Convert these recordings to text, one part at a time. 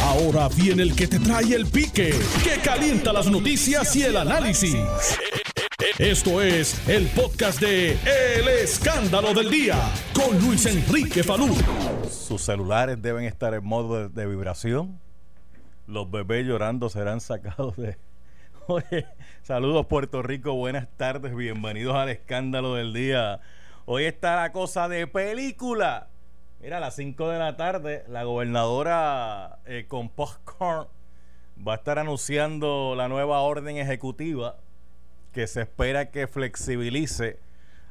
Ahora viene el que te trae el pique, que calienta las noticias y el análisis. Esto es el podcast de El Escándalo del Día con Luis Enrique Falú. Sus celulares deben estar en modo de, vibración. Los bebés llorando serán sacados de... Oye, saludos Puerto Rico, buenas tardes, bienvenidos al Escándalo del Día. Hoy está la cosa de película. Mira, a las 5 de la tarde, la gobernadora eh, con popcorn va a estar anunciando la nueva orden ejecutiva que se espera que flexibilice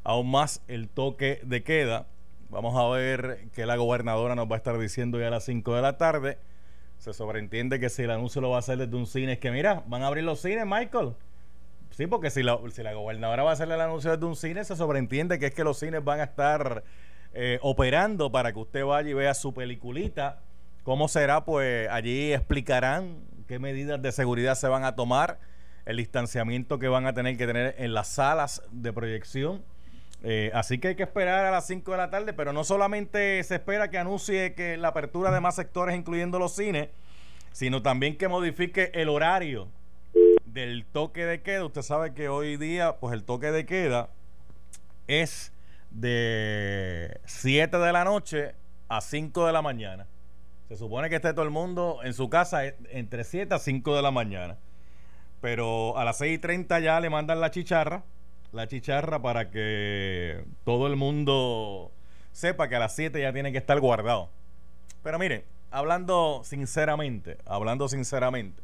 aún más el toque de queda. Vamos a ver qué la gobernadora nos va a estar diciendo ya a las 5 de la tarde. Se sobreentiende que si el anuncio lo va a hacer desde un cine, es que mira, van a abrir los cines, Michael. Sí, porque si la, si la gobernadora va a hacer el anuncio desde un cine, se sobreentiende que es que los cines van a estar eh, operando para que usted vaya y vea su peliculita. ¿Cómo será? Pues allí explicarán qué medidas de seguridad se van a tomar, el distanciamiento que van a tener que tener en las salas de proyección. Eh, así que hay que esperar a las 5 de la tarde, pero no solamente se espera que anuncie que la apertura de más sectores, incluyendo los cines, sino también que modifique el horario del toque de queda. Usted sabe que hoy día, pues el toque de queda es de 7 de la noche a 5 de la mañana. Se supone que esté todo el mundo en su casa entre 7 a 5 de la mañana. Pero a las 6 y 30 ya le mandan la chicharra. La chicharra para que todo el mundo sepa que a las 7 ya tiene que estar guardado. Pero miren, hablando sinceramente, hablando sinceramente,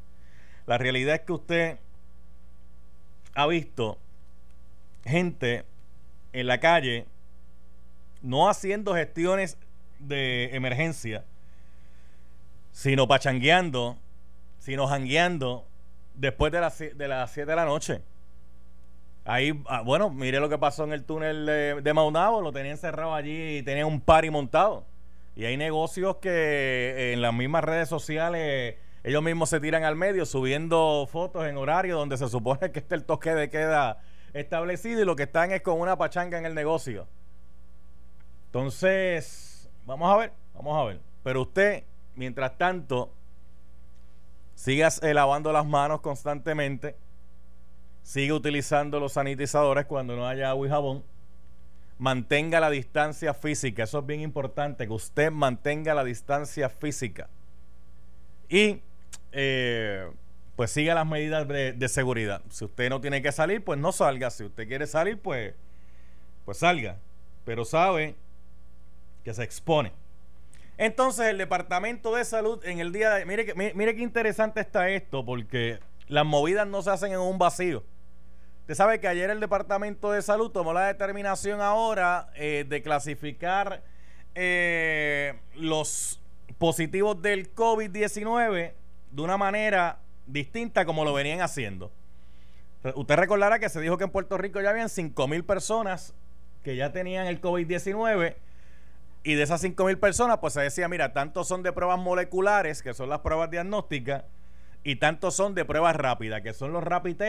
la realidad es que usted ha visto gente en la calle no haciendo gestiones de emergencia, sino pachangueando, sino jangueando después de las, de las 7 de la noche. Ahí, ah, bueno, mire lo que pasó en el túnel de, de Maunabo, lo tenían cerrado allí y tenía un party montado. Y hay negocios que en las mismas redes sociales ellos mismos se tiran al medio subiendo fotos en horario donde se supone que está el toque de queda establecido y lo que están es con una pachanga en el negocio. Entonces, vamos a ver, vamos a ver. Pero usted, mientras tanto, sigas lavando las manos constantemente, sigue utilizando los sanitizadores cuando no haya agua y jabón, mantenga la distancia física, eso es bien importante, que usted mantenga la distancia física. Y eh, pues siga las medidas de, de, seguridad. Si usted no tiene que salir, pues no salga. Si usted quiere salir, pues, pues salga. Pero sabe que se expone. Entonces el Departamento de Salud en el día de... Mire, que, mire qué interesante está esto, porque las movidas no se hacen en un vacío. Usted sabe que ayer el Departamento de Salud tomó la determinación ahora eh, de clasificar eh, los positivos del COVID-19 de una manera distinta como lo venían haciendo. Usted recordará que se dijo que en Puerto Rico ya habían 5 mil personas que ya tenían el COVID-19 y de esas 5 mil personas, pues se decía, mira, tantos son de pruebas moleculares, que son las pruebas diagnósticas, y tantos son de pruebas rápidas, que son los rapid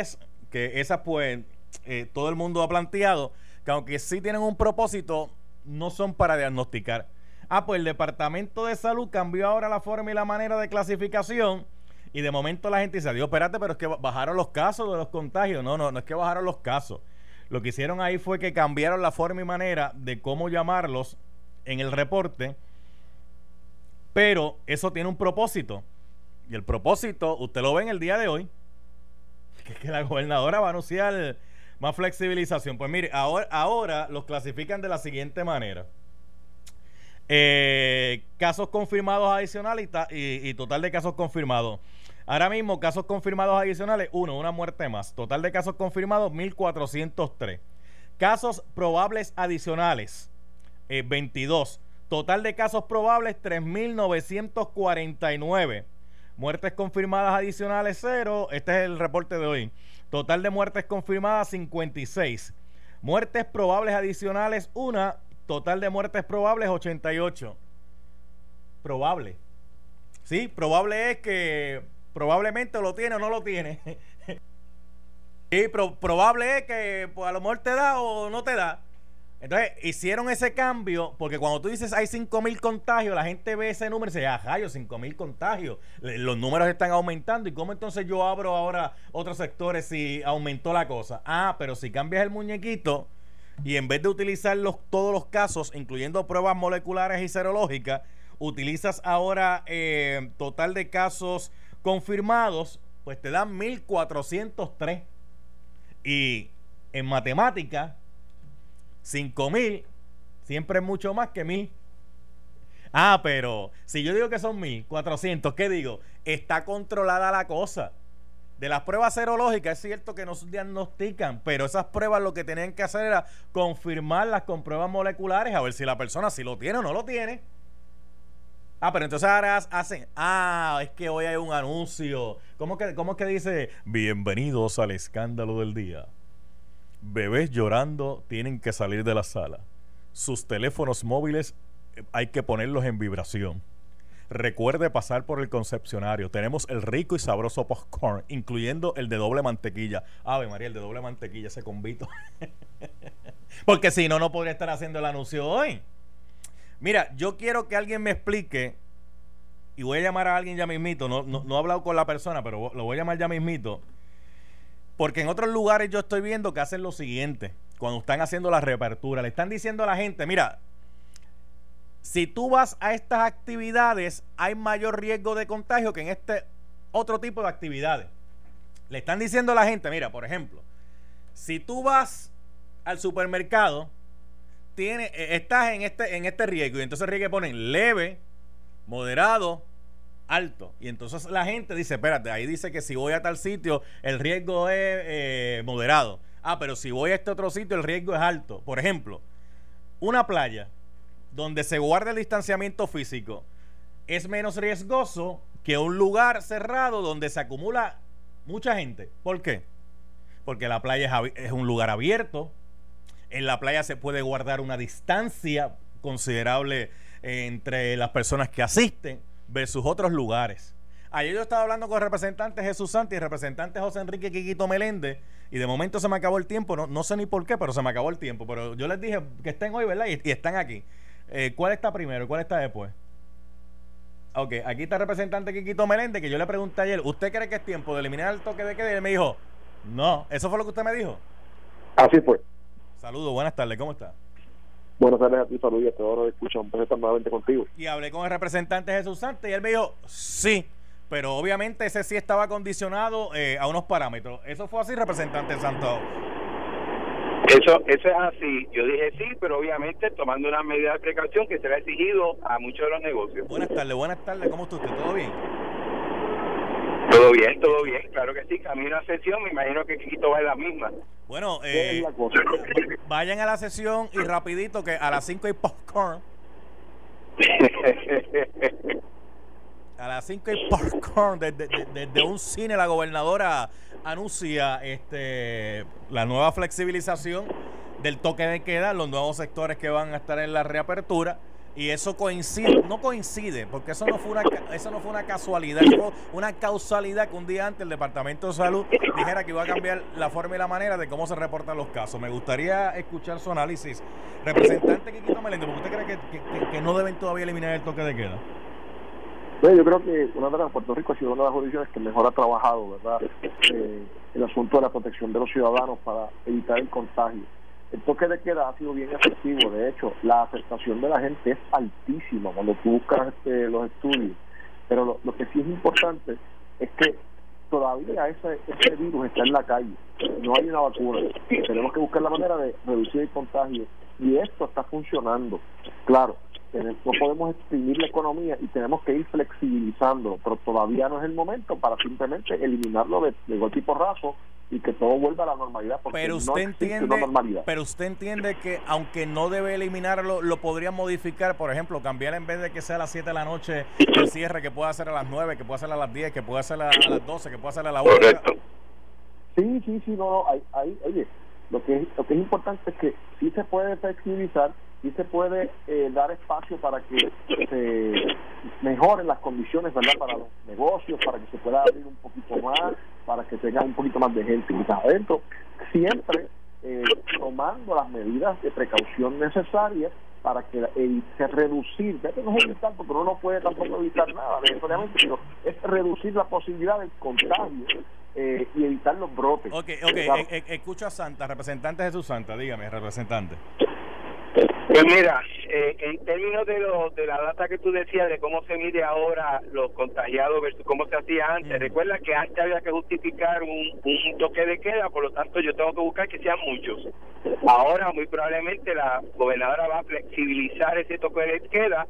que esas pues eh, todo el mundo ha planteado, que aunque sí tienen un propósito, no son para diagnosticar. Ah, pues el Departamento de Salud cambió ahora la forma y la manera de clasificación. Y de momento la gente dice, Dios, espérate, pero es que bajaron los casos de los contagios. No, no, no es que bajaron los casos. Lo que hicieron ahí fue que cambiaron la forma y manera de cómo llamarlos en el reporte, pero eso tiene un propósito. Y el propósito, usted lo ve en el día de hoy, que es que la gobernadora va a anunciar más flexibilización. Pues mire, ahora, ahora los clasifican de la siguiente manera. Eh, casos confirmados adicionales y, total de casos confirmados. Ahora mismo, casos confirmados adicionales, uno, una muerte más. Total de casos confirmados, 1403. Casos probables adicionales, eh, 22. Total de casos probables, 3.949. Muertes confirmadas adicionales, 0. Este es el reporte de hoy. Total de muertes confirmadas, 56. Muertes probables adicionales, 1. Total de muertes probables, 88. Probable. Sí, probable es que probablemente lo tiene o no lo tiene. y pro probable es que pues, a lo mejor te da o no te da. Entonces, hicieron ese cambio porque cuando tú dices hay 5.000 contagios, la gente ve ese número y dice, ajá, yo 5.000 contagios. Los números están aumentando. ¿Y cómo entonces yo abro ahora otros sectores si aumentó la cosa? Ah, pero si cambias el muñequito y en vez de utilizar los, todos los casos, incluyendo pruebas moleculares y serológicas, utilizas ahora eh, total de casos confirmados, pues te dan 1.403. Y en matemática 5 mil siempre es mucho más que mil. Ah, pero si yo digo que son mil, 400, ¿qué digo? Está controlada la cosa. De las pruebas serológicas es cierto que no diagnostican, pero esas pruebas lo que tenían que hacer era confirmarlas con pruebas moleculares a ver si la persona si lo tiene o no lo tiene. Ah, pero entonces ahora hacen, ah, es que hoy hay un anuncio. ¿Cómo que, cómo que dice? Bienvenidos al escándalo del día. Bebés llorando tienen que salir de la sala. Sus teléfonos móviles eh, hay que ponerlos en vibración. Recuerde pasar por el concepcionario. Tenemos el rico y sabroso popcorn, incluyendo el de doble mantequilla. Ave María, el de doble mantequilla, ese convito. Porque si no, no podría estar haciendo el anuncio hoy. Mira, yo quiero que alguien me explique, y voy a llamar a alguien ya mismito, no, no, no he hablado con la persona, pero lo voy a llamar ya mismito porque en otros lugares yo estoy viendo que hacen lo siguiente, cuando están haciendo la reapertura, le están diciendo a la gente, mira, si tú vas a estas actividades, hay mayor riesgo de contagio que en este otro tipo de actividades. Le están diciendo a la gente, mira, por ejemplo, si tú vas al supermercado, tiene, eh, estás en este, en este riesgo, y entonces riesgo ponen leve, moderado, alto. Y entonces la gente dice, espérate, ahí dice que si voy a tal sitio, el riesgo es eh, moderado. Ah, pero si voy a este otro sitio, el riesgo es alto. Por ejemplo, una playa donde se guarda el distanciamiento físico es menos riesgoso que un lugar cerrado donde se acumula mucha gente. ¿Por qué? Porque la playa es, es un lugar abierto. En la playa se puede guardar una distancia considerable entre las personas que asisten versus otros lugares. Ayer yo estaba hablando con el representante Jesús Santi y el representante José Enrique Quiquito Meléndez y de momento se me acabó el tiempo, no, no sé ni por qué, pero se me acabó el tiempo. Pero yo les dije que estén hoy, ¿verdad? Y, están aquí. Eh, ¿Cuál está primero y cuál está después? Ok, aquí está el representante Quiquito Meléndez que yo le pregunté ayer, ¿usted cree que es tiempo de eliminar el toque de queda? Y él me dijo, no, ¿eso fue lo que usted me dijo? Así fue. Saludos, buenas tardes, ¿cómo está? Buenas tardes a ti, saludos y a todos escuchan. Un estar nuevamente contigo. Y hablé con el representante Jesús Santos y él me dijo, sí, pero obviamente ese sí estaba condicionado eh, a unos parámetros. ¿Eso fue así, representante Santos? Eso, eso es así. Yo dije sí, pero obviamente tomando una medida de precaución que se le ha exigido a muchos de los negocios. Buenas tardes, buenas tardes. ¿Cómo está usted? ¿Todo bien? Todo bien, todo bien, claro que sí. Camino a sesión, me imagino que Quito va en la misma. Bueno, eh, vayan a la sesión y rapidito que a las 5 hay popcorn. a las 5 hay popcorn. Desde, un cine la gobernadora anuncia este la nueva flexibilización del toque de queda, los nuevos sectores que van a estar en la reapertura y eso coincide, no coincide, porque eso no fue una eso no fue una casualidad, fue una causalidad que un día antes el Departamento de Salud dijera que iba a cambiar la forma y la manera de cómo se reportan los casos. Me gustaría escuchar su análisis. Representante Quiquito Meléndez, ¿usted cree que, no deben todavía eliminar el toque de queda? yo creo que una de las Puerto Rico ha sido una de las jurisdicciones que mejor ha trabajado, ¿verdad? Eh, el asunto de la protección de los ciudadanos para evitar el contagio el toque de queda ha sido bien efectivo. De hecho, la aceptación de la gente es altísima cuando tú buscas este, los estudios. Pero lo, que sí es importante es que todavía ese, ese virus está en la calle. No hay una vacuna. Tenemos que buscar la manera de reducir el contagio. Y esto está funcionando. Claro, no podemos exprimir la economía y tenemos que ir flexibilizando, pero todavía no es el momento para simplemente eliminarlo de, de golpe y y que todo vuelva a la normalidad porque pero usted entiende pero usted entiende que aunque no debe eliminarlo lo podría modificar por ejemplo cambiar en vez de que sea a las 7 de la noche el cierre que pueda ser a las 9 que pueda ser a las 10 que pueda ser a, las 12 que pueda ser a las 1 sí sí sí no, no ahí, oye lo que lo que es importante es que sí se puede flexibilizar y se puede eh, dar espacio para que se mejoren las condiciones verdad para los negocios para que se pueda abrir un poquito más para que tenga un poquito más de gente adentro siempre eh, tomando las medidas de precaución necesarias para que eh, se reducir, ya que no es evitar, porque uno no puede tampoco evitar nada necesariamente, sino es reducir la posibilidad del contagio eh, y evitar los brotes. Ok, ok, e- e- escucho a Santa, representante Jesús Santa, dígame, representante. Pues mira, eh, en términos de, lo, de la data que tú decías de cómo se mide ahora los contagiados versus cómo se hacía antes, Mm. recuerda que antes había que justificar un, un toque de queda, por lo tanto yo tengo que buscar que sean muchos. Ahora muy probablemente la gobernadora va a flexibilizar ese toque de queda,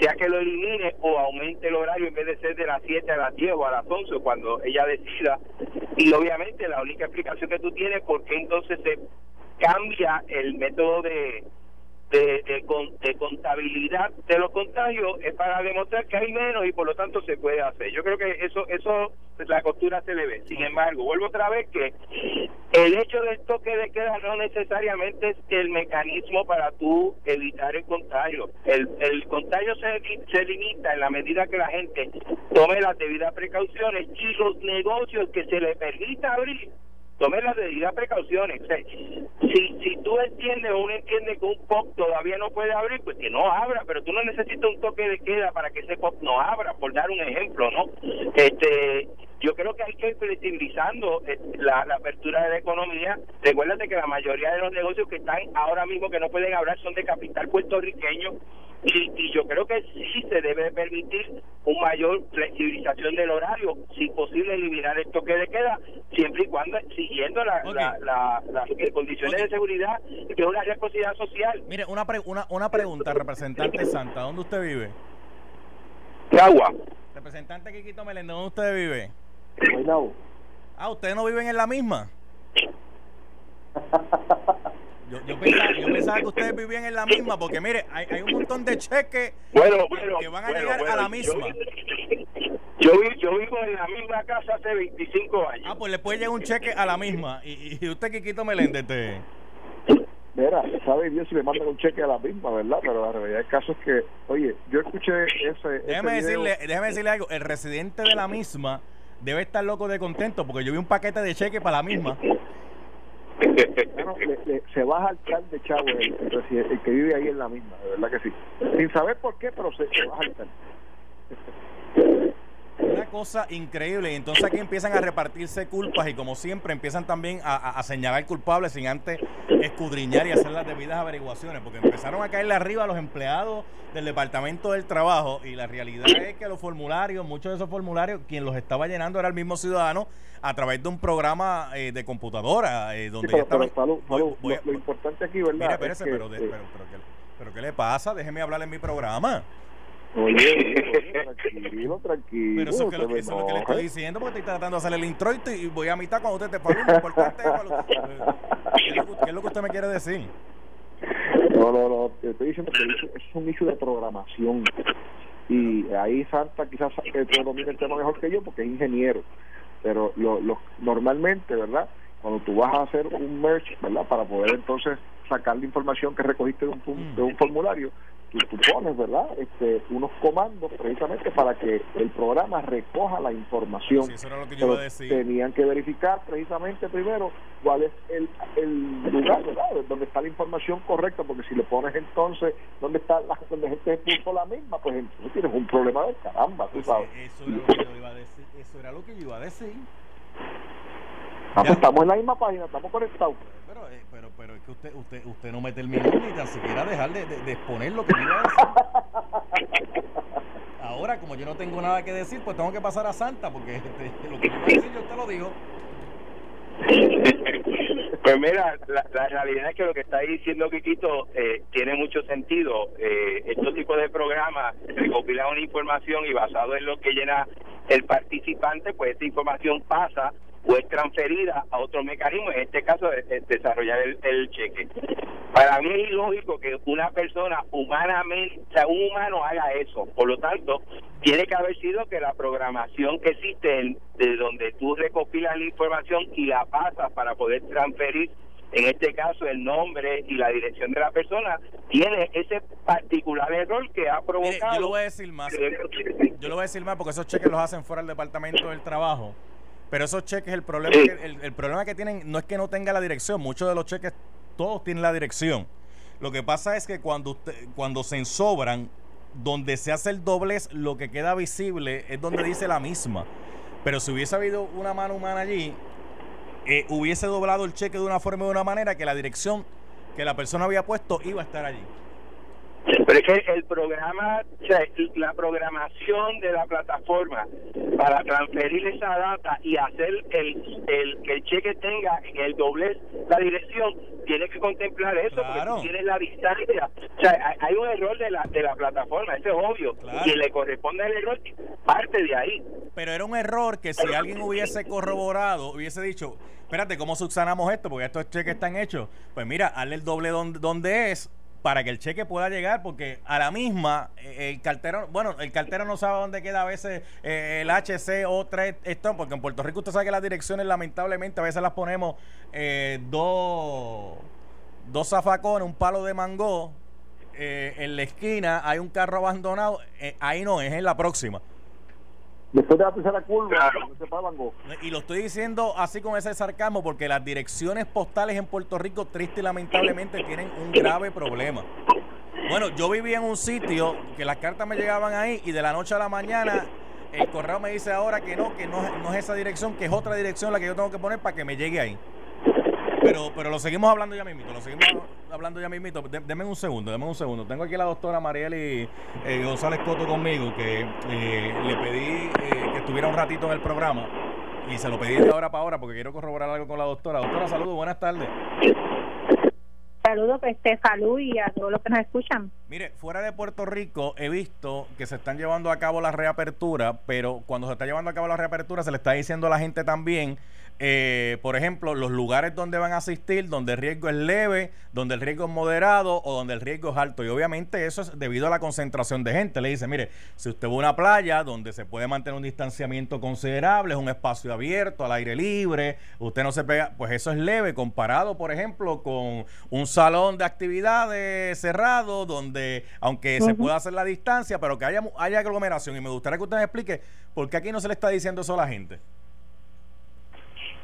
sea que lo elimine o aumente el horario en vez de ser de las 7 a las 10 o a las 11 cuando ella decida. Y obviamente la única explicación que tú tienes por qué entonces se cambia el método de de, de, con- de contabilidad de los contagios es para demostrar que hay menos y por lo tanto se puede hacer. Yo creo que eso eso la costura se le ve. Sin embargo, vuelvo otra vez que el hecho del toque de queda no necesariamente es el mecanismo para tú evitar el contagio. El, el contagio se, se limita en la medida que la gente tome las debidas precauciones y los negocios que se le permita abrir tome las debidas precauciones. O si, si tú entiendes o uno entiende que un pop todavía no puede abrir, pues que no abra, pero tú no necesitas un toque de queda para que ese pop no abra, por dar un ejemplo, ¿no? Este, yo creo que hay que ir flexibilizando eh, la, la apertura de la economía. Recuérdate que la mayoría de los negocios que están ahora mismo que no pueden abrir son de capital puertorriqueño y, y yo creo que sí se debe permitir un mayor flexibilización del horario, si posible eliminar el toque de queda, siempre y cuando siguiendo la- las condiciones de seguridad que es una responsabilidad social. Mire, una, pre- una, una pregunta, representante Santa, ¿dónde usted vive? Agua. Representante Quiquito Meléndez, ¿dónde usted vive? Ah, ¿ustedes no viven en la misma? Yo, yo, pensaba, yo pensaba que ustedes vivían en la misma, porque mire, hay, hay un montón de cheques Bueno, bueno, que van a bueno, llegar a la misma. Yo, yo vivo en la misma casa hace 25 años. Ah, pues le puede llegar un cheque a la misma. Y, y usted, Quiquito Meléndez, te... Mira, sabe Dios si le mandan un cheque a la misma, ¿verdad? Pero la realidad del caso es que, oye, yo escuché ese. Déjeme ese decirle, déjeme decirle algo. El residente de la misma debe estar loco de contento porque yo vi un paquete de cheques para la misma. Bueno, le- se va a saltar de chavo el, que vive ahí en la misma, de verdad que sí. Sin saber por qué, pero se, se va a saltar. Una cosa increíble. Y entonces aquí empiezan a repartirse culpas y como siempre empiezan también a, a- a señalar culpables sin antes escudriñar y hacer las debidas averiguaciones. Porque empezaron a caerle arriba a los empleados del Departamento del Trabajo y la realidad es que los formularios, muchos de esos formularios, quien los estaba llenando era el mismo ciudadano a través de un programa eh, de computadora eh, Sí, donde pero, ya pero, estaban... Salud, voy- Salud, voy a- lo, lo importante aquí, ¿verdad? Mire, es espérese, que, pero, de- eh, pero, pero, ¿qué, pero ¿qué le pasa? Déjeme hablar en mi programa. Oye, oye, tranquilo, tranquilo. Pero eso es, que lo, eso es lo que le estoy diciendo porque estoy tratando de hacer el introito y voy a mitad cuando usted te fue lo importante ¿Qué es lo que- qué es lo que usted me quiere decir? No, no, no, te estoy diciendo que eso es un issue de programación. Y ahí Santa quizás eh, domina el tema mejor que yo porque es ingeniero. Pero lo, lo, normalmente, ¿verdad? Cuando tú vas a hacer un merge, ¿verdad? Para poder entonces sacar la información que recogiste de un, de un formulario, tú, tú pones, ¿verdad? Este, unos comandos precisamente para que el programa recoja la información. Sí, eso era lo que yo iba a decir. tenían que verificar precisamente primero cuál es el, el lugar, ¿verdad? Donde está la información correcta, porque si le pones entonces donde está la donde gente puso la misma, pues entonces tienes un problema de caramba, tú Pues, sabes. eh, eso era lo que yo iba a decir. Eso era lo que yo iba a decir. Ah, pues ya. estamos en la misma página, estamos conectados. Pero, eh, pero, pero es que usted, usted, usted no me terminó ni tan siquiera dejar de, de- de exponer lo que yo iba a decir. Ahora, como yo no tengo nada que decir, pues tengo que pasar a Santa, porque este, lo que yo iba a decir yo te lo digo. Pues mira, la, la realidad es que lo que está diciendo Quiquito eh, tiene mucho sentido. Eh, estos tipos de programas recopilan una información y basado en lo que llena el participante, pues esta información pasa o es transferida a otro mecanismo, en este caso es, es desarrollar el, el cheque. Para mí es ilógico que una persona humanamente, o sea, un humano haga eso. Por lo tanto, tiene que haber sido que la programación que existe en- de donde tú recopilas la información y la pasas para poder transferir, en este caso, el nombre y la dirección de la persona, tiene ese particular error que ha Mire, provocado. yo lo voy a decir más. Yo lo voy a decir más porque esos cheques los hacen fuera del departamento del trabajo. Pero esos cheques, el problema, Sí. que, el, el problema que tienen no es que no tenga la dirección. Muchos de los cheques todos tienen la dirección. Lo que pasa es que cuando, usted, cuando se ensobran, donde se hace el doblez, lo que queda visible es donde dice la misma. Pero si hubiese habido una mano humana allí, eh, hubiese doblado el cheque de una forma o de una manera que la dirección que la persona había puesto iba a estar allí. Pero es que el programa, o sea, la programación de la plataforma para transferir esa data y hacer el, el que el cheque tenga el doblez la dirección, tiene que contemplar eso porque tienes la distancia. O sea, hay un error de la, de la plataforma, eso es obvio. Y le corresponde el error, parte de ahí. Pero era un error que si alguien hubiese corroborado, hubiese dicho, espérate, ¿cómo subsanamos esto? Porque estos cheques están hechos. Pues mira, hazle el doble donde, donde es para que el cheque pueda llegar, porque a la misma, eh, el cartero, bueno, el cartero no sabe dónde queda a veces eh, el HC o 3 esto, porque en Puerto Rico usted sabe que las direcciones lamentablemente a veces las ponemos eh, dos, dos zafacones, un palo de mango, en la esquina hay un carro abandonado, ahí no, es en la próxima. Después de la tercera curva, Y lo estoy diciendo así con ese sarcasmo porque las direcciones postales en Puerto Rico, triste y lamentablemente, tienen un grave problema. Bueno, yo vivía en un sitio que las cartas me llegaban ahí y de la noche a la mañana el correo me dice ahora que no, que no, no es esa dirección, que es otra dirección la que yo tengo que poner para que me llegue ahí. Pero, pero lo seguimos hablando ya mismito, lo seguimos hablando ya mismito. Deme un segundo, deme un segundo. Tengo aquí a la doctora Marieli eh, González Coto conmigo, que eh, le pedí eh, que estuviera un ratito en el programa y se lo pedí de ahora para ahora porque quiero corroborar algo con la doctora. Doctora, saludos, buenas tardes. Saludos, este, salud y a todos los que nos escuchan. Mire, fuera de Puerto Rico he visto que se están llevando a cabo la reapertura, pero cuando se está llevando a cabo la reapertura se le está diciendo a la gente también eh, por ejemplo, los lugares donde van a asistir, donde el riesgo es leve, donde el riesgo es moderado o donde el riesgo es alto. Y obviamente eso es debido a la concentración de gente. Le dice, mire, si usted va a una playa donde se puede mantener un distanciamiento considerable, es un espacio abierto, al aire libre, usted no se pega, pues eso es leve comparado, por ejemplo, con un salón de actividades cerrado donde, aunque se pueda hacer la distancia, pero que haya, haya aglomeración. Y me gustaría que usted me explique por qué aquí no se le está diciendo eso a la gente.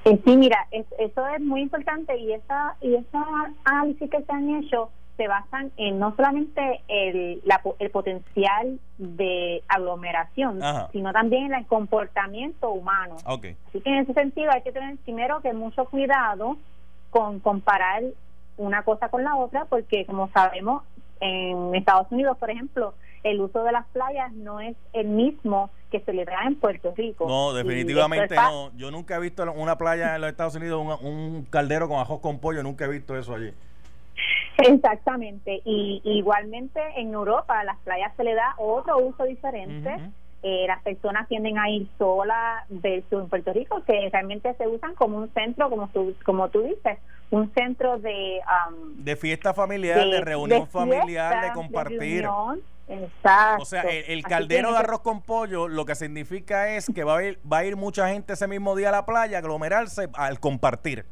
Eh, sí, mira, eso es muy importante y esa y esa análisis que se han hecho se basan en no solamente el, el potencial de aglomeración, sino también en el comportamiento humano. Así que en ese sentido hay que tener primero que mucho cuidado con comparar una cosa con la otra, porque como sabemos, en Estados Unidos, por ejemplo, el uso de las playas no es el mismo que se le da en Puerto Rico. No, definitivamente no. Yo nunca he visto una playa en los Estados Unidos, un, caldero con ajos con pollo, nunca he visto eso allí. Exactamente. Y igualmente en Europa las playas se le da otro uso diferente. Eh, las personas tienden a ir solas versus en Puerto Rico, que realmente se usan como un centro, como tú, como tú dices, un centro de... de fiesta familiar, de, reunión familiar, de compartir. Exacto. O sea, el, caldero de arroz con pollo lo que significa es que va a, ir, va a ir mucha gente ese mismo día a la playa a aglomerarse al compartir.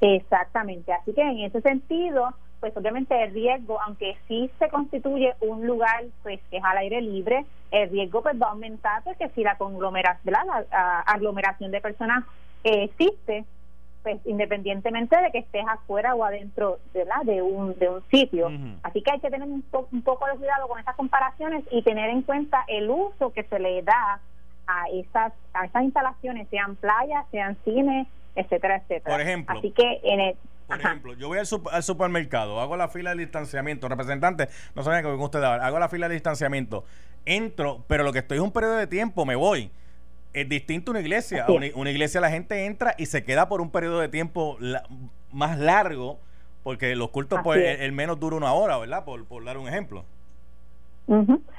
Exactamente. Así que en ese sentido, pues obviamente el riesgo, aunque sí se constituye un lugar pues que es al aire libre, el riesgo pues va a aumentar porque si la conglomeración, la, aglomeración de personas existe, pues independientemente de que estés afuera o adentro ¿verdad? de un de un sitio. Así que hay que tener un, poco de cuidado con esas comparaciones y tener en cuenta el uso que se le da a esas a esas instalaciones, sean playas, sean cines, etcétera, etcétera. Por ejemplo. Así que en el por ejemplo, yo voy al, al, supermercado, hago la fila de distanciamiento, representante, no saben que usted hago la fila de distanciamiento, entro, pero lo que estoy es un periodo de tiempo, me voy es distinto una iglesia. Una, iglesia la gente entra y se queda por un periodo de tiempo más largo, porque los cultos, pues, el, menos dura una hora, ¿verdad? Por, por dar un ejemplo.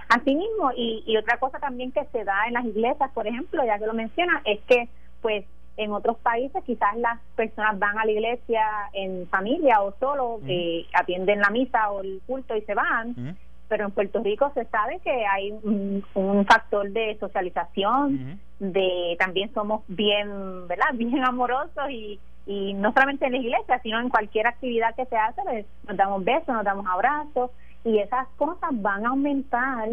Así mismo, y, y otra cosa también que se da en las iglesias, por ejemplo, ya que lo menciona, es que, pues, en otros países quizás las personas van a la iglesia en familia o solo, que atienden la misa o el culto y se van pero en Puerto Rico se sabe que hay un, factor de socialización, de también somos bien, ¿verdad? Bien amorosos y, y no solamente en la iglesia, sino en cualquier actividad que se hace, pues, nos damos besos, nos damos abrazos y esas cosas van a aumentar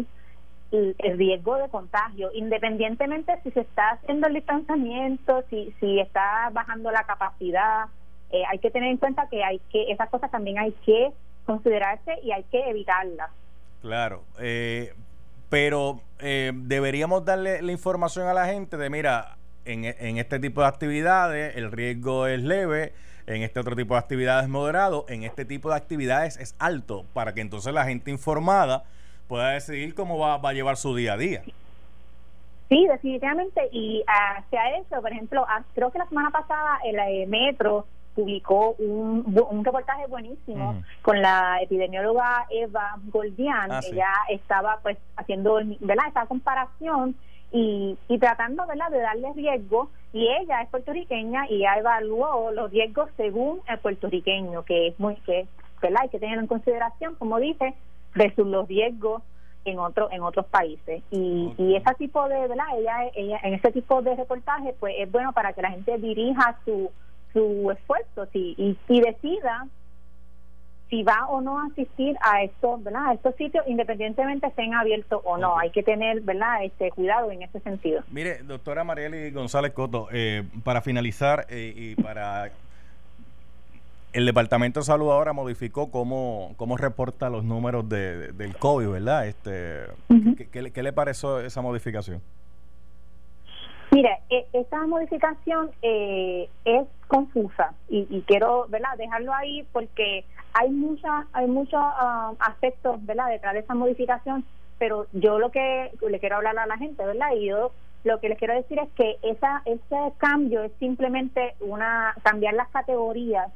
el, riesgo de contagio, independientemente si se está haciendo el distanciamiento, si, si está bajando la capacidad eh, hay que tener en cuenta que hay que esas cosas también hay que considerarse y hay que evitarlas. Claro, eh, pero eh, deberíamos darle la información a la gente de, mira, en, en, este tipo de actividades el riesgo es leve, en este otro tipo de actividades es moderado, en este tipo de actividades es alto, para que entonces la gente informada pueda decidir cómo va, va a llevar su día a día. Sí, definitivamente, y hacia eso, por ejemplo, creo que la semana pasada el eh, Metro publicó un, un reportaje buenísimo con la epidemióloga Eva Goldian. Ah, Ella estaba pues haciendo ¿verdad? esa comparación y, y tratando ¿verdad? de darle riesgo y ella es puertorriqueña y ya evaluó los riesgos según el puertorriqueño, que es muy que ¿verdad? hay que tener en consideración, como dice, versus los riesgos en otro en otros países y, y ese tipo de verdad ella, ella en ese tipo de reportaje pues es bueno para que la gente dirija su su esfuerzo sí, y, y decida si va o no a asistir a estos, ¿verdad? A estos sitios, independientemente estén abiertos o no. Hay que tener, ¿verdad? Este cuidado en ese sentido. Mire, doctora Marieli González Coto, eh, para finalizar eh, y para el Departamento de Salud ahora modificó cómo, cómo reporta los números de, del COVID, ¿verdad? Este, ¿qué, qué, le pareció esa modificación? Mire, e, esa modificación eh, es confusa y, quiero ¿verdad? dejarlo ahí porque hay mucha, hay muchos um, aspectos ¿verdad? detrás de esa modificación, pero yo lo que le quiero hablar a la gente, ¿verdad? Y yo lo que les quiero decir es que esa, ese cambio es simplemente una cambiar las categorías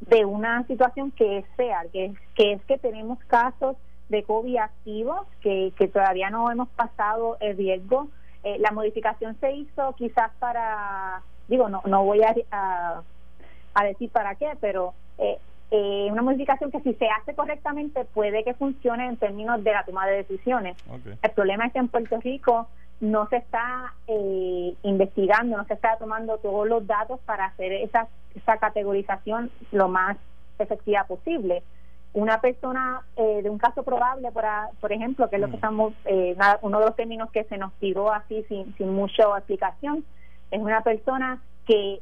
de una situación que sea, que, que es que tenemos casos de COVID activos que, que todavía no hemos pasado el riesgo eh, la modificación se hizo quizás para, digo, no, no voy a, a, decir para qué, pero eh, eh, una modificación que si se hace correctamente puede que funcione en términos de la toma de decisiones. El problema es que en Puerto Rico no se está eh, investigando, no se está tomando todos los datos para hacer esa, esa categorización lo más efectiva posible una persona eh, de un caso probable, por, por ejemplo, que es lo que mm. estamos, eh, uno de los términos que se nos tiró así sin, sin mucha explicación, es una persona que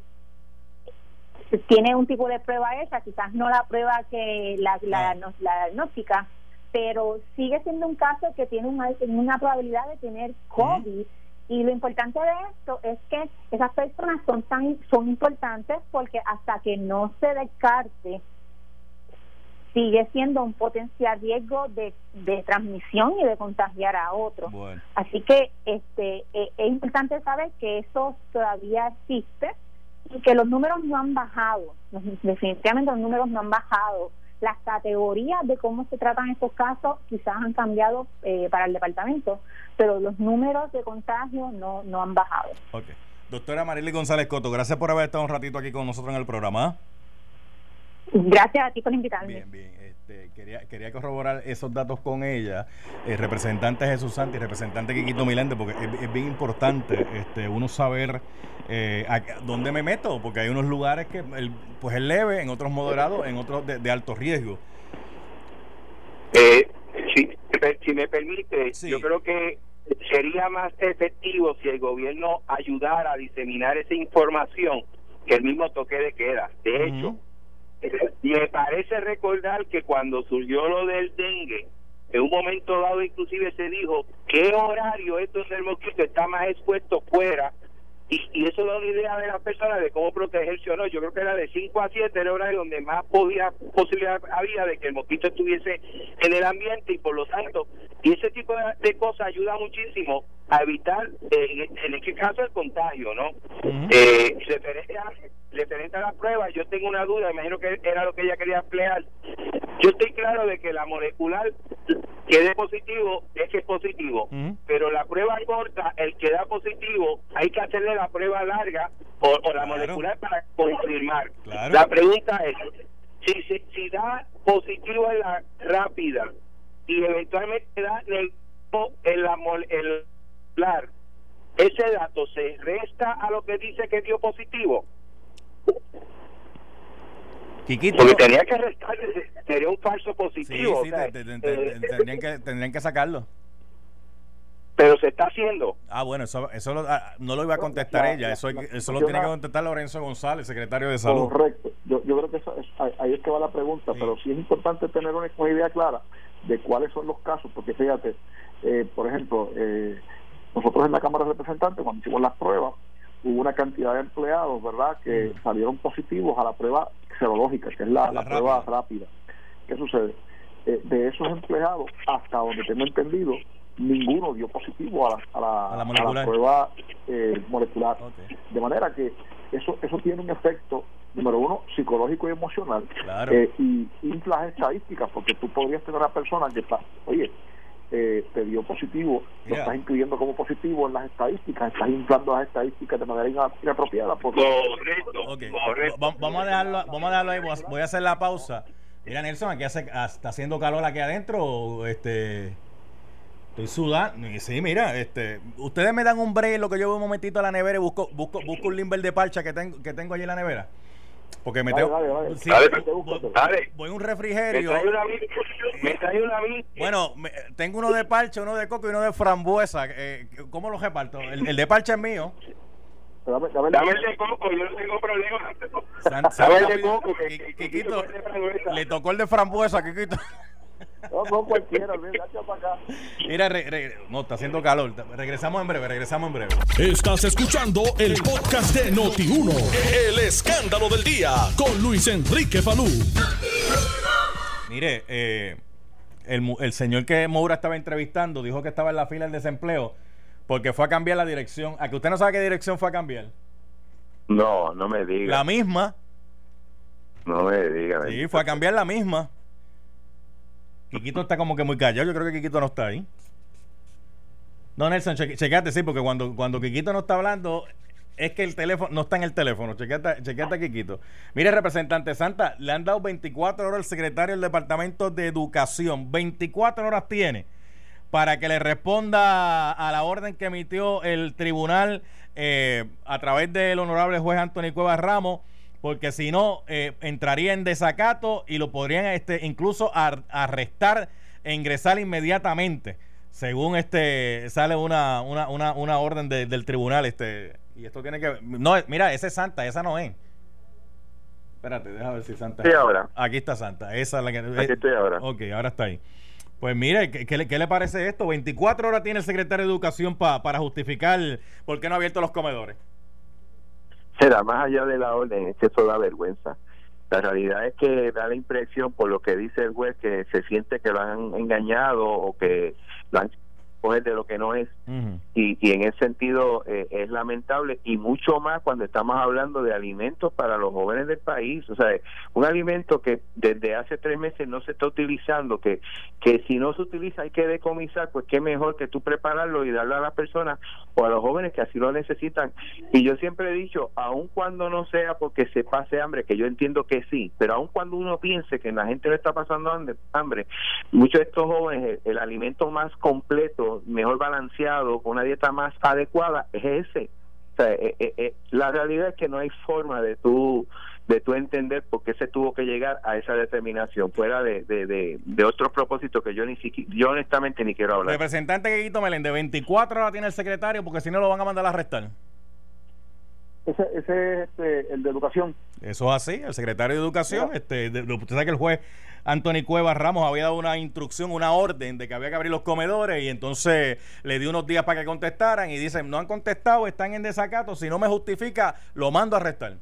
tiene un tipo de prueba esa, quizás no la prueba que la, la, la diagnóstica, pero sigue siendo un caso que tiene una, una probabilidad de tener COVID. Y lo importante de esto es que esas personas son tan son importantes porque hasta que no se descarte sigue siendo un potencial riesgo de, de transmisión y de contagiar a otros. Así que este e, es importante saber que eso todavía existe y que los números no han bajado, definitivamente los números no han bajado. Las categorías de cómo se tratan estos casos quizás han cambiado eh, para el departamento, pero los números de contagio no, no han bajado. Okay. Doctora Marily González Coto, gracias por haber estado un ratito aquí con nosotros en el programa. Gracias a ti por invitarme. Bien, bien. Este, quería, quería corroborar esos datos con ella, el eh, representante Jesús Santi, representante Quiquito Milente, porque es, bien importante este, uno saber eh, dónde me meto, porque hay unos lugares que el, pues es leve, en otros moderados, en otros de, alto riesgo. Eh, si, si me permite, yo creo que sería más efectivo si el gobierno ayudara a diseminar esa información que el mismo toque de queda. De hecho, me parece recordar que cuando surgió lo del dengue, en un momento dado inclusive se dijo qué horario esto el mosquito está más expuesto fuera y, y, eso da una idea de las personas de cómo protegerse o no. Yo creo que era de 5 a 7 era horario donde más podía, posibilidad había de que el mosquito estuviese en el ambiente y por lo tanto, y ese tipo de, cosas ayuda muchísimo a evitar, eh, en, este caso, el contagio, ¿no? eh, referente a las pruebas, yo tengo una duda, imagino que era lo que ella quería emplear. Yo estoy claro de que la molecular que dé positivo es que es positivo, pero la prueba corta, el que da positivo, hay que hacerle la prueba larga o, la molecular para confirmar. La pregunta es, si, si, si da positivo en la rápida y eventualmente da negativo en la molecular, ese dato se resta a lo que dice que dio positivo. Porque tenía que restar, sería un falso positivo. Sí, sí, eh, tendrían, que, tendrían que sacarlo. Pero se está haciendo. Ah, bueno, eso, eso ah, no lo iba a contestar ella, eso, eso lo tiene que contestar Lorenzo González, secretario de Salud. Correcto. yo, yo creo que eso, ahí es que va la pregunta, pero sí es importante tener una, idea clara de cuáles son los casos, porque fíjate, eh, por ejemplo, eh, nosotros en la Cámara de Representantes, cuando hicimos las pruebas, hubo una cantidad de empleados, ¿verdad?, que mm. salieron positivos a la prueba serológica, que es la, prueba rápida. ¿Qué sucede? Eh, de esos empleados, hasta donde tengo entendido, ninguno dio positivo a la, a la, prueba eh, molecular. De manera que eso eso tiene un efecto, número uno, psicológico y emocional, eh, y infla las estadísticas, porque tú podrías tener una persona que está, oye, eh, te dio positivo, lo estás incluyendo como positivo en las estadísticas, estás inflando las estadísticas de manera inapropiada. Porque... Correcto, Vamos a dejarlo, vamos a dejarlo ahí, voy a hacer la pausa. Mira, Nelson, aquí hace, está haciendo calor aquí adentro, este... Estoy sudando. Sí, mira, este, ustedes me dan un break lo que yo voy un momentito a la nevera y busco, busco, busco un limber de parcha que tengo, que tengo allí en la nevera. Porque me tengo. voy, a un refrigerio. Me trae una, Bueno, tengo uno de parcha, uno de coco y uno de frambuesa. Eh, ¿Cómo lo reparto? El, de parcha es mío. Dame, el de coco, yo no tengo problema. dame el de coco. Que, le tocó el de frambuesa, Kikito. No, no cualquiera, para acá. Mira, no, está haciendo calor. Regresamos en breve, regresamos en breve. Estás escuchando el podcast de Noti1. El escándalo del día con Luis Enrique Falú. Mire, eh, el, el señor que Moura estaba entrevistando dijo que estaba en la fila del desempleo porque fue a cambiar la dirección. ¿A que usted no sabe qué dirección fue a cambiar? No, no me diga. La misma. No me diga. Sí, fue a cambiar la misma. Quiquito está como que muy callado. Yo creo que Quiquito no está ahí. No, Nelson, chequeate, sí, porque cuando, cuando Quiquito no está hablando, es que el teléfono no está en el teléfono. Chequeate, chequeate a Quiquito. Mire, representante Santa, le han dado 24 horas al secretario del Departamento de Educación. 24 horas tiene para que le responda a la orden que emitió el tribunal eh, a través del honorable juez Antonio Cuevas Ramos porque si no eh, entraría en desacato y lo podrían este incluso arrestar e ingresar inmediatamente según este sale una una, una, una orden del tribunal este. Y esto tiene que no mira esa es Santa esa no es. Espérate déjame ver si Santa. Sí, ahora. Aquí está Santa esa es la que aquí estoy ahora. ok ahora está ahí. Pues mire, ¿qué, qué, le, parece esto? 24 horas tiene el secretario de Educación para justificar por qué no ha abierto los comedores será más allá de la orden, es que eso da vergüenza. La realidad es que da la impresión, por lo que dice el juez, que se siente que lo han engañado o que lo han coger de lo que no es. Y, y, en ese sentido eh, es lamentable y mucho más cuando estamos hablando de alimentos para los jóvenes del país. O sea un alimento que desde hace tres meses no se está utilizando que que si no se utiliza hay que decomisar pues qué mejor que tú prepararlo y darlo a las personas o a los jóvenes que así lo necesitan. Y yo siempre he dicho aun cuando no sea porque se pase hambre que yo entiendo que sí pero aun cuando uno piense que la gente no está pasando hambre muchos de estos jóvenes el alimento más completo mejor balanceado, con una dieta más adecuada, es ese. Eh, eh, eh, la realidad es que no hay forma de tú de tú entender por qué se tuvo que llegar a esa determinación, fuera de, de, de, otros propósitos que yo ni siquiera, yo honestamente ni quiero hablar. Representante Guito Meléndez, 24 horas tiene el secretario porque si no lo van a mandar a arrestar. Ese, ese es este, el de educación. Eso es así, el secretario de educación, este, usted sabe que el juez Anthony Cuevas Ramos había dado una instrucción, una orden de que había que abrir los comedores y entonces le dio unos días para que contestaran y dicen, no han contestado, están en desacato, si no me justifica, lo mando a arrestar.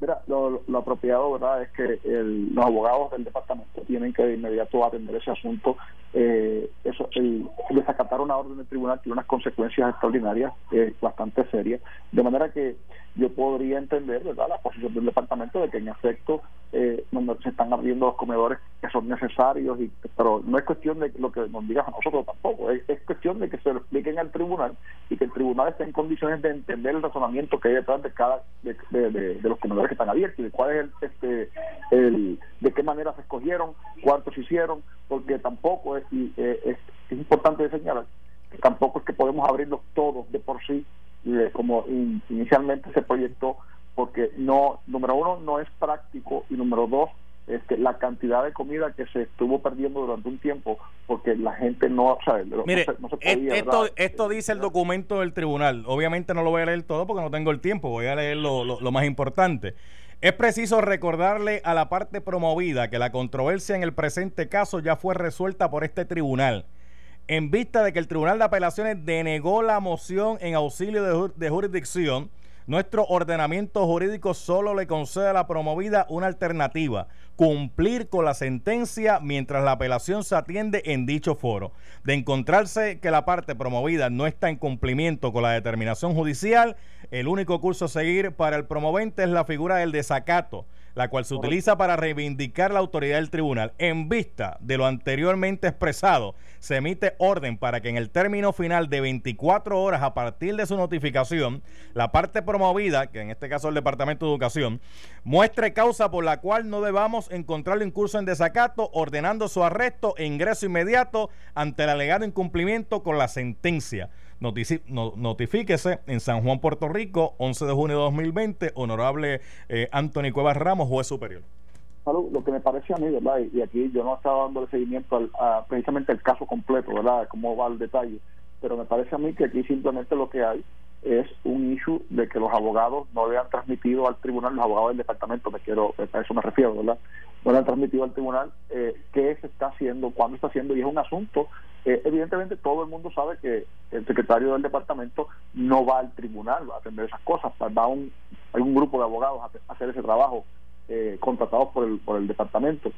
Mira, lo, apropiado, ¿verdad?, es que los abogados del departamento tienen que de inmediato atender ese asunto. Eh, eso, el, desacatar una orden del tribunal tiene unas consecuencias extraordinarias, eh, bastante serias, de manera que yo podría entender, ¿verdad?, la posición del departamento de que en efecto eh, se están abriendo los comedores que son necesarios, y, pero no es cuestión de lo que nos digas a nosotros tampoco, es, cuestión de que se lo expliquen al tribunal y que el tribunal esté en condiciones de entender el razonamiento que hay detrás de cada de, los comedores que están abiertos y de cuál es el, este, el, de qué manera se escogieron, cuántos hicieron, porque tampoco es, y, eh, es, es importante señalar que tampoco es que podemos abrirlos todos de por sí como inicialmente se proyectó porque no número uno no es práctico y número dos este, la cantidad de comida que se estuvo perdiendo durante un tiempo porque la gente no, sabe Mire, esto, esto dice el documento del tribunal. Obviamente no lo voy a leer todo porque no tengo el tiempo, voy a leer lo, lo, más importante. Es preciso recordarle a la parte promovida que la controversia en el presente caso ya fue resuelta por este tribunal. En vista de que el Tribunal de Apelaciones denegó la moción en auxilio de, jurisdicción, nuestro ordenamiento jurídico solo le concede a la promovida una alternativa, cumplir con la sentencia mientras la apelación se atiende en dicho foro. De encontrarse que la parte promovida no está en cumplimiento con la determinación judicial, el único curso a seguir para el promovente es la figura del desacato la cual se utiliza para reivindicar la autoridad del tribunal. En vista de lo anteriormente expresado, se emite orden para que en el término final de 24 horas a partir de su notificación, la parte promovida, que en este caso es el Departamento de Educación, muestre causa por la cual no debamos encontrarlo en curso en desacato, ordenando su arresto e ingreso inmediato ante el alegado incumplimiento con la sentencia notifíquese en San Juan, Puerto Rico, 11 de junio de 2020, honorable eh, Anthony Cuevas Ramos, juez superior. Lo que me parece a mí, ¿verdad? Y, aquí yo no estaba dando el seguimiento al, a, precisamente el caso completo, ¿verdad? Cómo va el detalle, pero me parece a mí que aquí simplemente lo que hay es un issue de que los abogados no le han transmitido al tribunal, los abogados del departamento, me quiero, a eso me refiero, ¿verdad? No le han transmitido al tribunal eh, qué se está haciendo, cuándo está haciendo, y es un asunto, eh, evidentemente todo el mundo sabe que el secretario del departamento no va al tribunal a atender esas cosas, va un, hay un grupo de abogados a, hacer ese trabajo eh, contratados por el, por el departamento,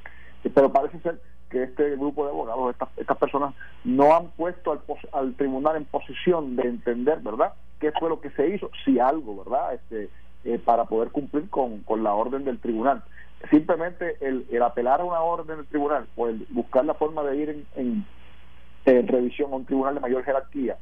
pero parece ser que este grupo de abogados, estas, estas personas, no han puesto al, al tribunal en posición de entender, ¿verdad?, qué fue lo que se hizo, si algo, ¿verdad?, este, eh, para poder cumplir con, con la orden del tribunal. Simplemente el, el apelar a una orden del tribunal o el buscar la forma de ir en, en revisión a un tribunal de mayor jerarquía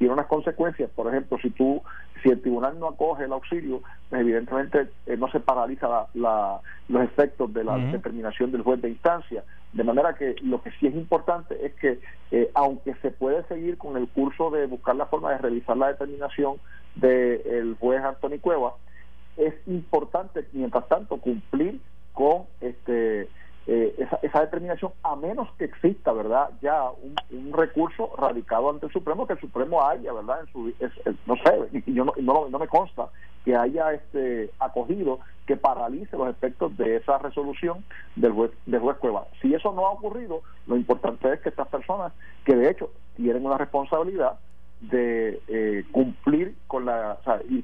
tiene unas consecuencias. Por ejemplo, si tú, si el tribunal no acoge el auxilio, pues evidentemente eh, no se paraliza la, los efectos de la determinación del juez de instancia. De manera que lo que sí es importante es que, eh, aunque se puede seguir con el curso de buscar la forma de revisar la determinación del juez Anthony Cueva, es importante, mientras tanto, cumplir con este eh, esa, esa, determinación a menos que exista verdad ya un, recurso radicado ante el Supremo que el Supremo haya verdad en su no sé y yo no, no, me consta que haya este acogido que paralice los efectos de esa resolución del juez del juez Cueva si eso no ha ocurrido lo importante es que estas personas que de hecho tienen una responsabilidad de eh, cumplir con la o sea, y,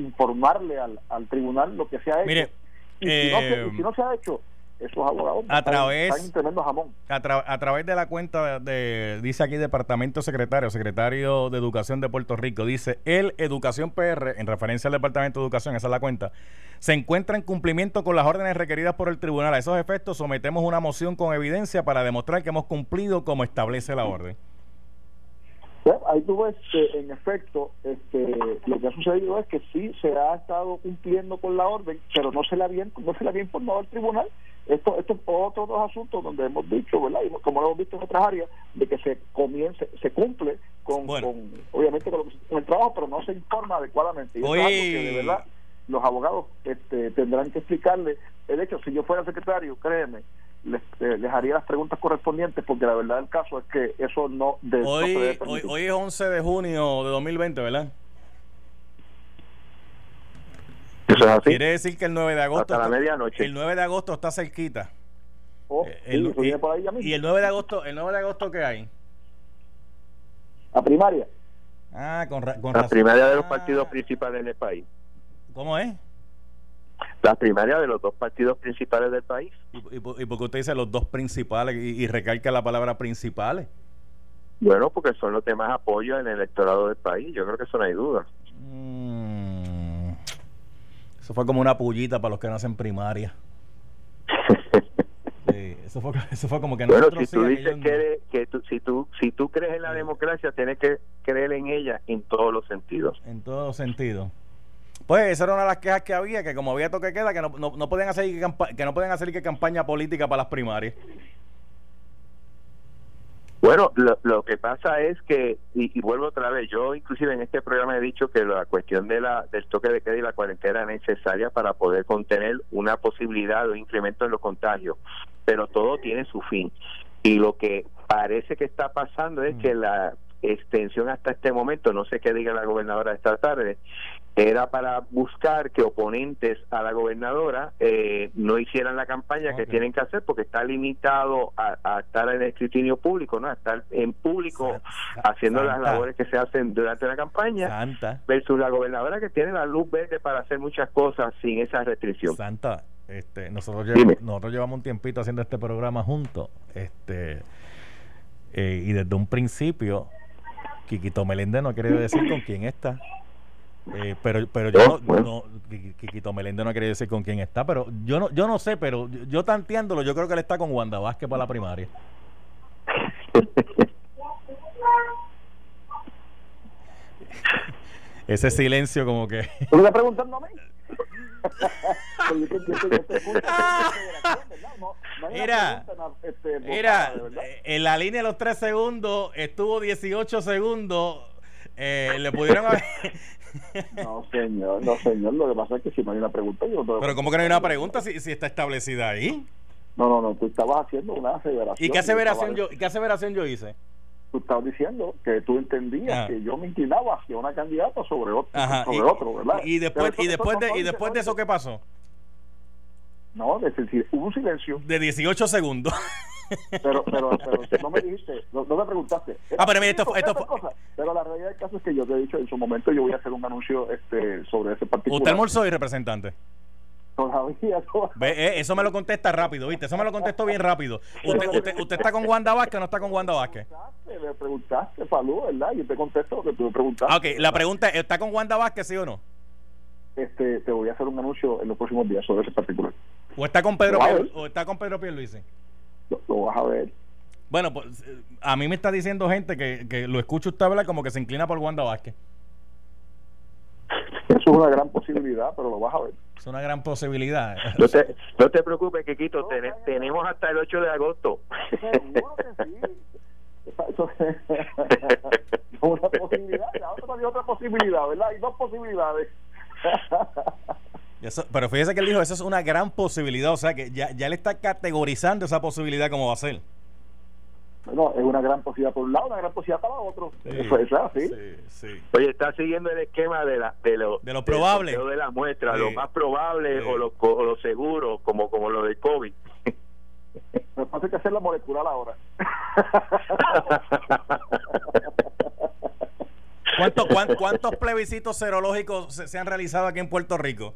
informarle al, al tribunal lo que se ha hecho. Y, si no y si no se ha hecho esos abogados a través jamón. A, través de la cuenta de dice aquí departamento secretario secretario de educación de Puerto Rico dice el educación PR en referencia al departamento de educación esa es la cuenta se encuentra en cumplimiento con las órdenes requeridas por el tribunal a esos efectos sometemos una moción con evidencia para demostrar que hemos cumplido como establece la orden ahí tú ves que en efecto este, lo que ha sucedido es que sí se ha estado cumpliendo con la orden, pero no se le había, no se había informado al tribunal. Esto, esto es otro dos asuntos donde hemos dicho, ¿verdad? Y como lo hemos visto en otras áreas, de que se comience, se cumple con, obviamente con, el trabajo, pero no se informa adecuadamente. Y es algo que de verdad los abogados este, tendrán que explicarle. De hecho, si yo fuera secretario, créeme, les, eh, les, haría las preguntas correspondientes porque la verdad del caso es que eso no, de, hoy, hoy, hoy, es 11 de junio de 2020, ¿verdad? Eso es así. Quiere decir que el 9 de agosto Hasta la medianoche. El 9 de agosto está cerquita. Oh, el, y, por ahí y, el 9 de agosto, el 9 de agosto ¿qué hay? La primaria. Ah, con, con la primaria de los partidos principales del país. ¿Cómo es? La primaria de los dos partidos principales del país. ¿Y, y, por qué usted dice los dos principales y, recalca la palabra principales? Bueno, porque son los demás apoyos en el electorado del país. Yo creo que eso no hay duda. Mm. Eso fue como una pullita para los que nacen primaria. eso, fue, eso fue como que bueno si tú dices que, que si tú si tú crees en la democracia tienes que creer en ella en todos los sentidos en todos los sentidos pues esa era una de las quejas que había, que como había toque queda, que no, no, no podían hacer que, no pueden hacer que campaña política para las primarias. Bueno, lo, que pasa es que, y, vuelvo otra vez, yo inclusive en este programa he dicho que la cuestión de la, del toque de queda y la cuarentena es necesaria para poder contener una posibilidad de incremento en los contagios, pero todo tiene su fin. Y lo que parece que está pasando es que la extensión hasta este momento, no sé qué diga la gobernadora esta tarde, era para buscar que oponentes a la gobernadora eh, no hicieran la campaña que tienen que hacer porque está limitado a, estar en el escrutinio público, ¿no? A estar en público haciendo las labores que se hacen durante la campaña Santa. versus la gobernadora que tiene la luz verde para hacer muchas cosas sin esa restricción. Santa, este, nosotros, llevamos, nosotros llevamos un tiempito haciendo este programa juntos este eh, y desde un principio Quiquito Meléndez no quiere decir con quién está. Eh, pero pero yo no, no Quiquito Meléndez no quiere decir con quién está, pero yo no yo no sé, pero yo, tanteándolo, yo creo que él está con Wanda Vázquez para la primaria. Ese silencio como que... ¿Tú me estás preguntando a mí? Mira, mira, en la línea de los tres segundos estuvo 18 segundos. Eh, le pudieron haber. no, señor, no, señor. Lo que pasa es que si no hay una pregunta, yo Pero, ¿cómo que no hay una pregunta si, si está establecida ahí? No, no, no. Tú estabas haciendo una aseveración. ¿Y qué aseveración, yo, ¿qué aseveración yo hice? Tú estabas diciendo que tú entendías ah. que yo me inclinaba hacia una candidata sobre otro, sobre y, otro ¿verdad? Y después, y después, de, y después de eso, ¿qué pasó? No, hubo un silencio. De 18 segundos. Pero, pero, pero no me dijiste, no, me preguntaste. Ah, pero mira, esto, esto Pero la realidad del caso es que yo te he dicho en su momento, yo voy a hacer un anuncio este sobre ese particular. ¿Usted almorzó y representante? Todavía, Ve, eso me lo contesta rápido, ¿viste? Eso me lo contestó bien rápido. ¿Usted, usted, usted está con Wanda Vázquez o no está con Wanda Vázquez? Me preguntaste, Falú, ¿verdad? Y te contesto lo que tú me preguntaste. Ok, la pregunta es, ¿está con Wanda Vázquez, sí o no? Este, te voy a hacer un anuncio en los próximos días sobre ese particular. ¿O está con Pedro, o está con Pedro Pierluisi? Lo, lo vas a ver. Bueno, pues a mí me está diciendo gente que, que lo escucha usted hablar como que se inclina por Wanda Vázquez. Eso es una gran posibilidad, pero lo vas a ver. Es una gran posibilidad. No te, no te preocupes, Kikito, tenemos hasta el 8 de agosto. Seguro que sí. Eso es una posibilidad, otra, otra posibilidad, ¿verdad? Hay dos posibilidades. pero fíjese que él dijo, eso es una gran posibilidad, o sea que ya, ya le está categorizando esa posibilidad como va a ser. Bueno, es una gran posibilidad por un lado, una gran posibilidad para otro. Eso es así. Sí, Oye, está siguiendo el esquema de la de lo, de lo probable. De, de las muestras, lo más probable o lo, o lo seguro, como, como lo del COVID. Me pasa que hacer la molecular ahora. ¿Cuánto, ¿Cuántos plebiscitos serológicos se, se, han realizado aquí en Puerto Rico?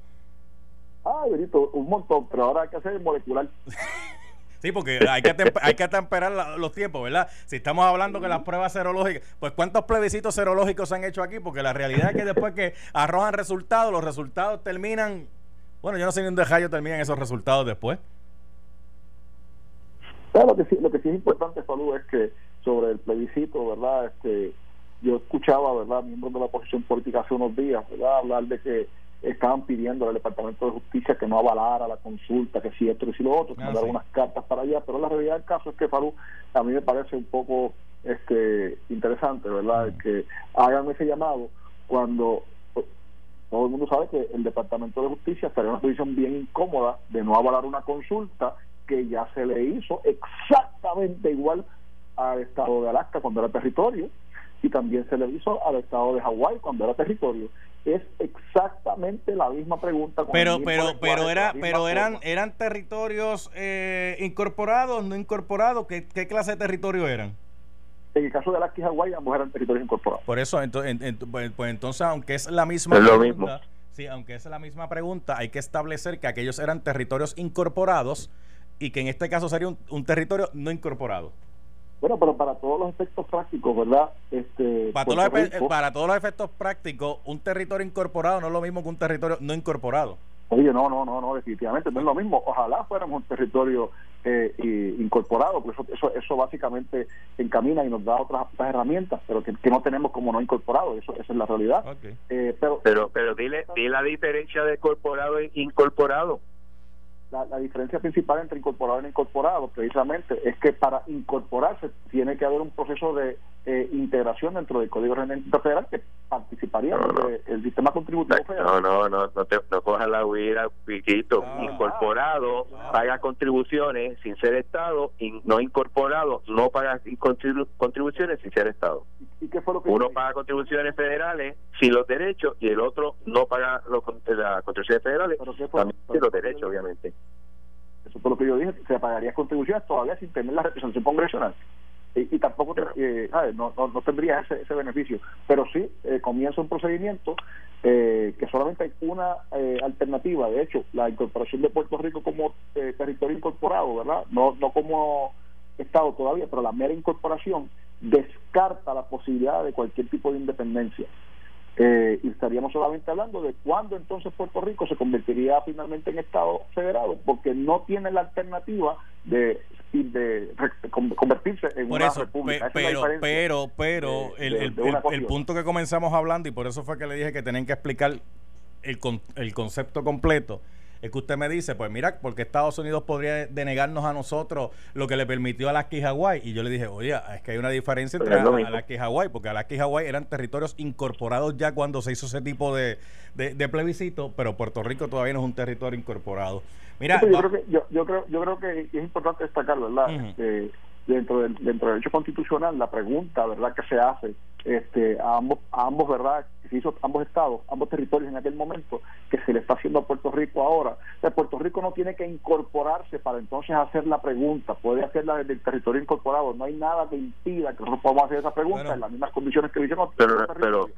Ah, Benito, un montón, pero ahora hay que hacer molecular. Sí, porque hay que, hay que atemperar los tiempos, ¿verdad? Si estamos hablando que las pruebas serológicas, pues ¿cuántos plebiscitos serológicos se han hecho aquí? Porque la realidad es que después que arrojan resultados, los resultados terminan, bueno, yo no sé ni dónde rayo terminan esos resultados después. lo, que sí, lo que sí es importante, Salud, es que sobre el plebiscito, ¿verdad? Este, yo escuchaba, ¿verdad?, miembros de la oposición política hace unos días, ¿verdad?, hablar de que estaban pidiendo al Departamento de Justicia que no avalara la consulta, que si esto y si lo otro, que ah, unas cartas para allá, pero la realidad del caso es que Farú a mí me parece un poco este interesante, ¿verdad?, que hagan ese llamado cuando todo el mundo sabe que el Departamento de Justicia estaría en una posición bien incómoda de no avalar una consulta que ya se le hizo exactamente igual al Estado de Alaska cuando era territorio y también se le hizo al Estado de Hawái cuando era territorio es exactamente la misma pregunta. Pero, pero, pero era, pero eran, eran territorios eh, incorporados, no incorporados. ¿Qué, ¿Qué, clase de territorio eran? En el caso de Alaska y Hawái, ambos eran territorios incorporados. Por eso, entonces, pues, pues, entonces, aunque es la misma pregunta, sí, aunque es la misma pregunta, hay que establecer que aquellos eran territorios incorporados y que en este caso sería un territorio no incorporado. Bueno, pero para todos los efectos prácticos, ¿verdad? Este, para, todos los, para todos los efectos prácticos, un territorio incorporado no es lo mismo que un territorio no incorporado. Oye, no, no, no, no, definitivamente no es lo mismo. Ojalá fuéramos un territorio eh, incorporado, porque eso, eso, eso básicamente encamina y nos da otras, herramientas, pero que, no tenemos como no incorporado, eso, esa es la realidad. Eh, pero, pero, pero dile, dile la diferencia de incorporado e incorporado la, diferencia principal entre incorporado e incorporado precisamente es que para incorporarse tiene que haber un proceso de eh, integración dentro del Código Reglamento Federal que participaría del sistema contributivo federal. No, no, no, no, te, no cojas la huida, piquito. incorporado paga contribuciones sin ser Estado, y no incorporado no paga contribuciones sin ser Estado. ¿Y qué fue lo que uno paga contribuciones federales sin los derechos y el otro no paga los, las contribuciones federales también sin los derechos, obviamente. Eso fue lo que yo dije, se pagaría contribuciones todavía sin tener la representación congresional. Y, tampoco eh, No, no, tendría ese, ese beneficio. Pero sí eh, comienza un procedimiento eh, que solamente hay una eh, alternativa. De hecho, la incorporación de Puerto Rico como territorio incorporado, ¿verdad? No, no como Estado todavía, pero la mera incorporación descarta la posibilidad de cualquier tipo de independencia. Eh, y estaríamos solamente hablando de cuándo entonces Puerto Rico se convertiría finalmente en Estado federado, porque no tiene la alternativa de, de convertirse en una república. pero, pero, pero, el, el, punto que comenzamos hablando, y por eso fue que le dije que tenían que explicar el, el concepto completo, es que usted me dice, pues mira, porque Estados Unidos podría denegarnos a nosotros lo que le permitió a Alaska y Hawái. Y yo le dije, oye, es que hay una diferencia entre Alaska y Hawái, porque Alaska y Hawái eran territorios incorporados ya cuando se hizo ese tipo de, de, plebiscito, pero Puerto Rico todavía no es un territorio incorporado. Mira, yo, creo que, yo, creo, yo creo que es importante destacar, ¿verdad? dentro del, dentro del derecho constitucional, la pregunta, ¿verdad?, que se hace este, a ambos, a ambos, ¿verdad?, se hizo ambos estados, ambos territorios en aquel momento, que se le está haciendo a Puerto Rico ahora. O Puerto Rico no tiene que incorporarse para entonces hacer la pregunta, puede hacerla desde el territorio incorporado. No hay nada que impida que nosotros podamos hacer esa pregunta en las mismas condiciones que hicimos. Pero, pero,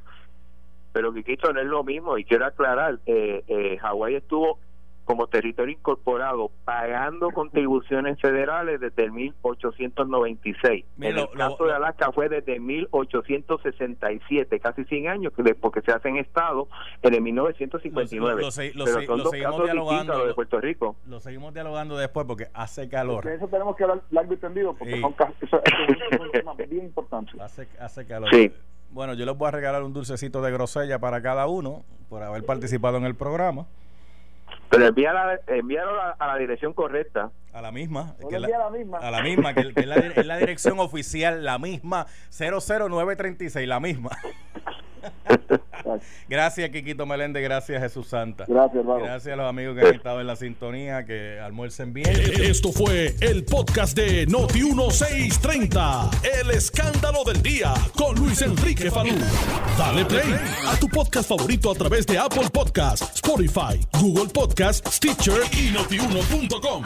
pero, Quiquito, no es lo mismo, y quiero aclarar, eh, eh, Hawái estuvo como territorio incorporado pagando contribuciones federales desde el 1896. en el caso de Alaska fue desde 1867, casi 100 años, porque se hace en Estado en el 1959. Lo, seguimos dialogando de Puerto Rico. Lo seguimos dialogando después porque hace calor. eso tenemos que hablar largo y tendido porque son eso, es bien importante. Hace, hace calor. Sí. Bueno, yo les voy a regalar un dulcecito de grosella para cada uno por haber participado en el programa. Pero envíala, a, la dirección correcta. A la misma. Que la, a la misma. A la misma, que, es, la, es, la, dirección oficial, la misma, 00936, la misma. gracias, Quiquito Meléndez. Gracias, Jesús Santa. Gracias, hermano. Gracias a los amigos que han estado en la sintonía. Que almuercen bien. Esto fue el podcast de Noti1630. El escándalo del día con Luis Enrique Falú. Dale play a tu podcast favorito a través de Apple Podcasts, Spotify, Google Podcasts, Stitcher y Notiuno.com.